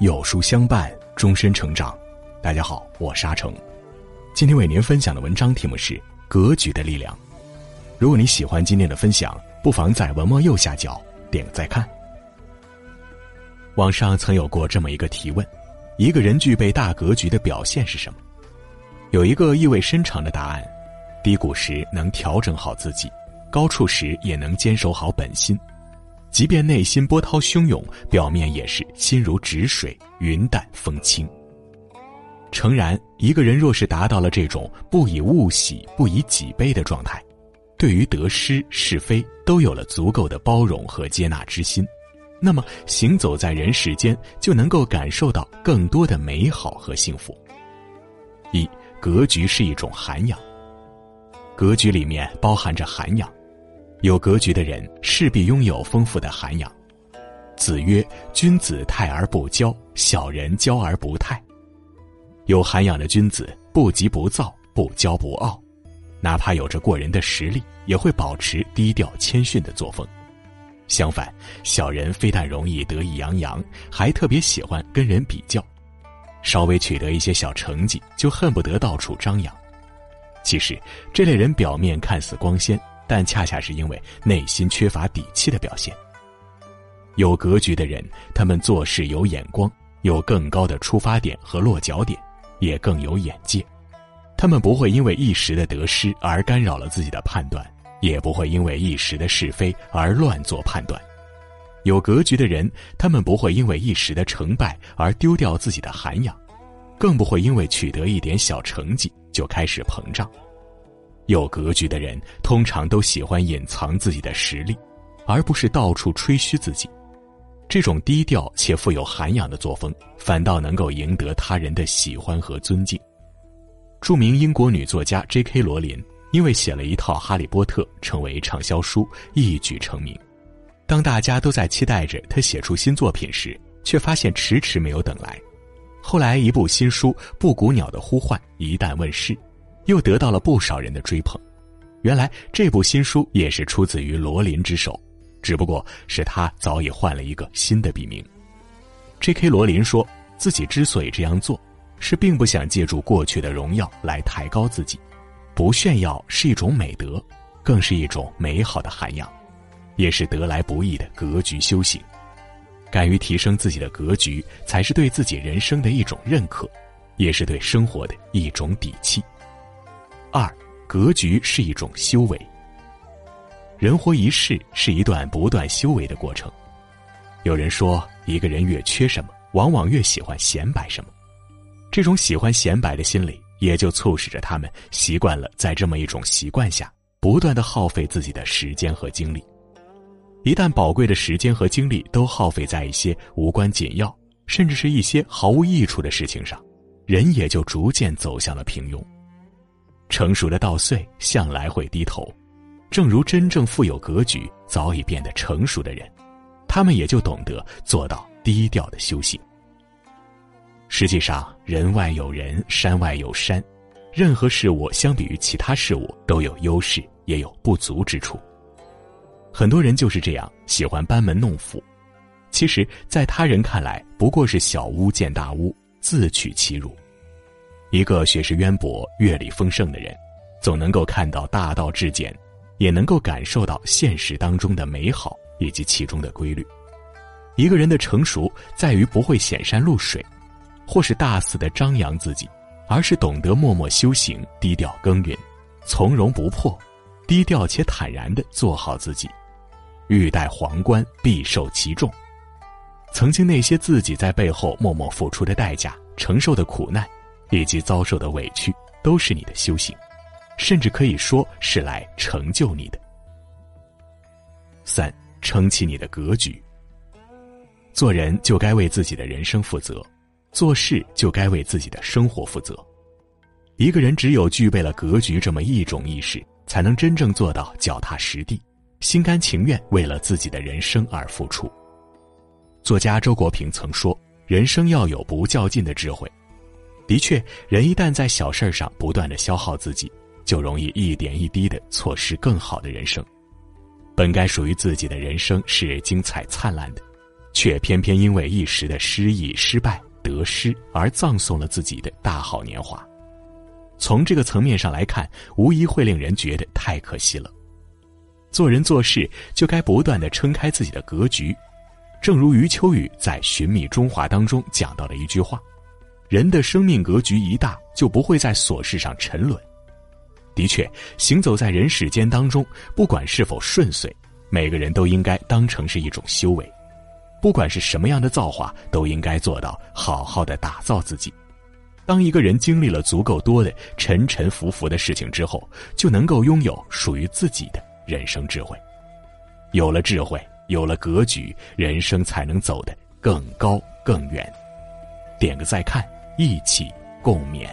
有书相伴，终身成长。大家好，我是阿成，今天为您分享的文章题目是《格局的力量》。如果你喜欢今天的分享，不妨在文末右下角点个再看。网上曾有过这么一个提问：一个人具备大格局的表现是什么？有一个意味深长的答案：低谷时能调整好自己，高处时也能坚守好本心。即便内心波涛汹涌，表面也是心如止水，云淡风轻。诚然，一个人若是达到了这种不以物喜、不以己悲的状态，对于得失是非都有了足够的包容和接纳之心，那么行走在人世间就能够感受到更多的美好和幸福。一格局是一种涵养，格局里面包含着涵养。有格局的人势必拥有丰富的涵养。子曰：“君子泰而不骄，小人骄而不泰。”有涵养的君子不急不躁，不骄不傲，哪怕有着过人的实力，也会保持低调谦逊的作风。相反，小人非但容易得意洋洋，还特别喜欢跟人比较，稍微取得一些小成绩，就恨不得到处张扬。其实，这类人表面看似光鲜。但恰恰是因为内心缺乏底气的表现。有格局的人，他们做事有眼光，有更高的出发点和落脚点，也更有眼界。他们不会因为一时的得失而干扰了自己的判断，也不会因为一时的是非而乱做判断。有格局的人，他们不会因为一时的成败而丢掉自己的涵养，更不会因为取得一点小成绩就开始膨胀。有格局的人通常都喜欢隐藏自己的实力，而不是到处吹嘘自己。这种低调且富有涵养的作风，反倒能够赢得他人的喜欢和尊敬。著名英国女作家 J.K. 罗琳因为写了一套《哈利波特》成为畅销书，一举成名。当大家都在期待着她写出新作品时，却发现迟迟没有等来。后来，一部新书《布谷鸟的呼唤》一旦问世。又得到了不少人的追捧，原来这部新书也是出自于罗琳之手，只不过是他早已换了一个新的笔名。J.K. 罗琳说自己之所以这样做，是并不想借助过去的荣耀来抬高自己，不炫耀是一种美德，更是一种美好的涵养，也是得来不易的格局修行。敢于提升自己的格局，才是对自己人生的一种认可，也是对生活的一种底气。二，格局是一种修为。人活一世是一段不断修为的过程。有人说，一个人越缺什么，往往越喜欢显摆什么。这种喜欢显摆的心理，也就促使着他们习惯了在这么一种习惯下，不断的耗费自己的时间和精力。一旦宝贵的时间和精力都耗费在一些无关紧要，甚至是一些毫无益处的事情上，人也就逐渐走向了平庸。成熟的稻穗向来会低头，正如真正富有格局、早已变得成熟的人，他们也就懂得做到低调的修行。实际上，人外有人，山外有山，任何事物相比于其他事物都有优势，也有不足之处。很多人就是这样喜欢班门弄斧，其实，在他人看来不过是小巫见大巫，自取其辱。一个学识渊博、阅历丰盛的人，总能够看到大道至简，也能够感受到现实当中的美好以及其中的规律。一个人的成熟在于不会显山露水，或是大肆的张扬自己，而是懂得默默修行、低调耕耘、从容不迫、低调且坦然的做好自己。欲戴皇冠，必受其重。曾经那些自己在背后默默付出的代价、承受的苦难。以及遭受的委屈，都是你的修行，甚至可以说是来成就你的。三，撑起你的格局。做人就该为自己的人生负责，做事就该为自己的生活负责。一个人只有具备了格局这么一种意识，才能真正做到脚踏实地，心甘情愿为了自己的人生而付出。作家周国平曾说：“人生要有不较劲的智慧。”的确，人一旦在小事上不断的消耗自己，就容易一点一滴的错失更好的人生。本该属于自己的人生是精彩灿烂的，却偏偏因为一时的失意、失败、得失而葬送了自己的大好年华。从这个层面上来看，无疑会令人觉得太可惜了。做人做事就该不断的撑开自己的格局，正如余秋雨在《寻觅中华》当中讲到的一句话：“人的生命格局一大，就不会在琐事上沉沦。”的确，行走在人世间当中，不管是否顺遂，每个人都应该当成是一种修为。不管是什么样的造化，都应该做到好好的打造自己。当一个人经历了足够多的沉沉浮浮的事情之后，就能够拥有属于自己的人生智慧。有了智慧，有了格局，人生才能走得更高更远。点个再看，一起共勉。